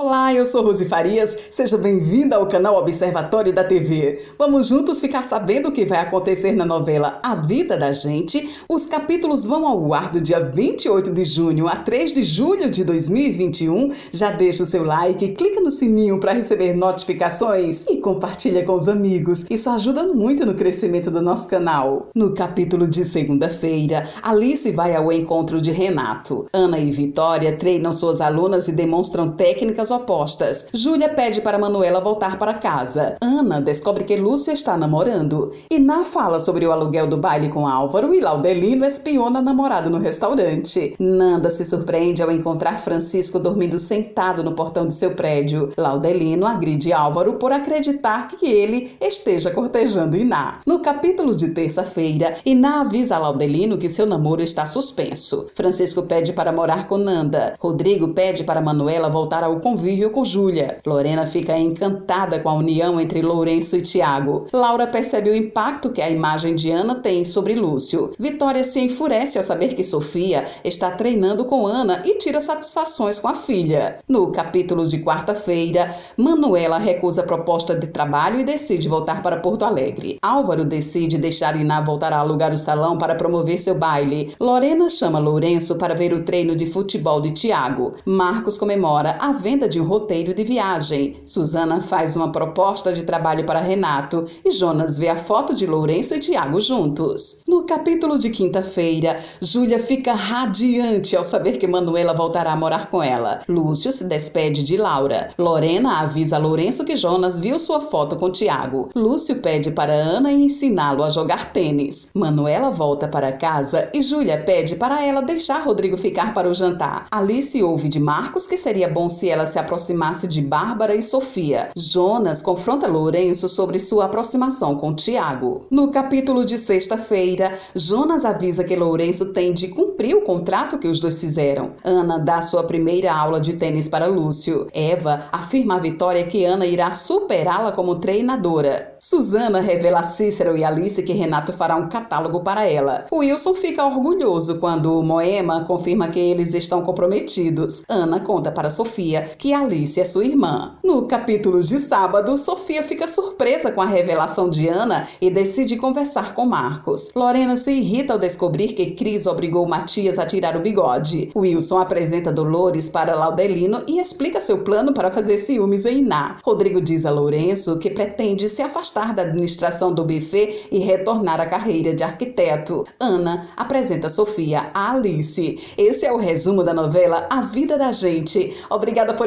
Olá, eu sou Rose Farias. Seja bem-vinda ao canal Observatório da TV. Vamos juntos ficar sabendo o que vai acontecer na novela A Vida da Gente. Os capítulos vão ao ar do dia 28 de junho a 3 de julho de 2021. Já deixa o seu like, clica no sininho para receber notificações e compartilha com os amigos. Isso ajuda muito no crescimento do nosso canal. No capítulo de segunda-feira, Alice vai ao encontro de Renato. Ana e Vitória treinam suas alunas e demonstram técnicas opostas. Júlia pede para Manuela voltar para casa. Ana descobre que Lúcio está namorando. Iná fala sobre o aluguel do baile com Álvaro e Laudelino espiona a namorada no restaurante. Nanda se surpreende ao encontrar Francisco dormindo sentado no portão de seu prédio. Laudelino agride Álvaro por acreditar que ele esteja cortejando Iná. No capítulo de terça-feira, Iná avisa a Laudelino que seu namoro está suspenso. Francisco pede para morar com Nanda. Rodrigo pede para Manuela voltar ao convívio convívio com Júlia. Lorena fica encantada com a união entre Lourenço e Tiago. Laura percebe o impacto que a imagem de Ana tem sobre Lúcio. Vitória se enfurece ao saber que Sofia está treinando com Ana e tira satisfações com a filha. No capítulo de quarta-feira, Manuela recusa a proposta de trabalho e decide voltar para Porto Alegre. Álvaro decide deixar Iná voltar a alugar o salão para promover seu baile. Lorena chama Lourenço para ver o treino de futebol de Tiago. Marcos comemora a venda de um roteiro de viagem. Suzana faz uma proposta de trabalho para Renato e Jonas vê a foto de Lourenço e Tiago juntos. No capítulo de quinta-feira, Júlia fica radiante ao saber que Manuela voltará a morar com ela. Lúcio se despede de Laura. Lorena avisa a Lourenço que Jonas viu sua foto com Tiago. Lúcio pede para Ana ensiná-lo a jogar tênis. Manuela volta para casa e Júlia pede para ela deixar Rodrigo ficar para o jantar. Alice ouve de Marcos que seria bom se ela se se aproximasse de Bárbara e Sofia. Jonas confronta Lourenço sobre sua aproximação com Tiago. No capítulo de sexta-feira, Jonas avisa que Lourenço tem de cumprir o contrato que os dois fizeram. Ana dá sua primeira aula de tênis para Lúcio. Eva afirma à Vitória que Ana irá superá-la como treinadora. Suzana revela a Cícero e Alice que Renato fará um catálogo para ela. Wilson fica orgulhoso quando Moema confirma que eles estão comprometidos. Ana conta para Sofia que que Alice é sua irmã. No capítulo de sábado, Sofia fica surpresa com a revelação de Ana e decide conversar com Marcos. Lorena se irrita ao descobrir que Cris obrigou Matias a tirar o bigode. Wilson apresenta Dolores para Laudelino e explica seu plano para fazer ciúmes em Iná. Rodrigo diz a Lourenço que pretende se afastar da administração do buffet e retornar à carreira de arquiteto. Ana apresenta Sofia a Alice. Esse é o resumo da novela A Vida da Gente. Obrigada por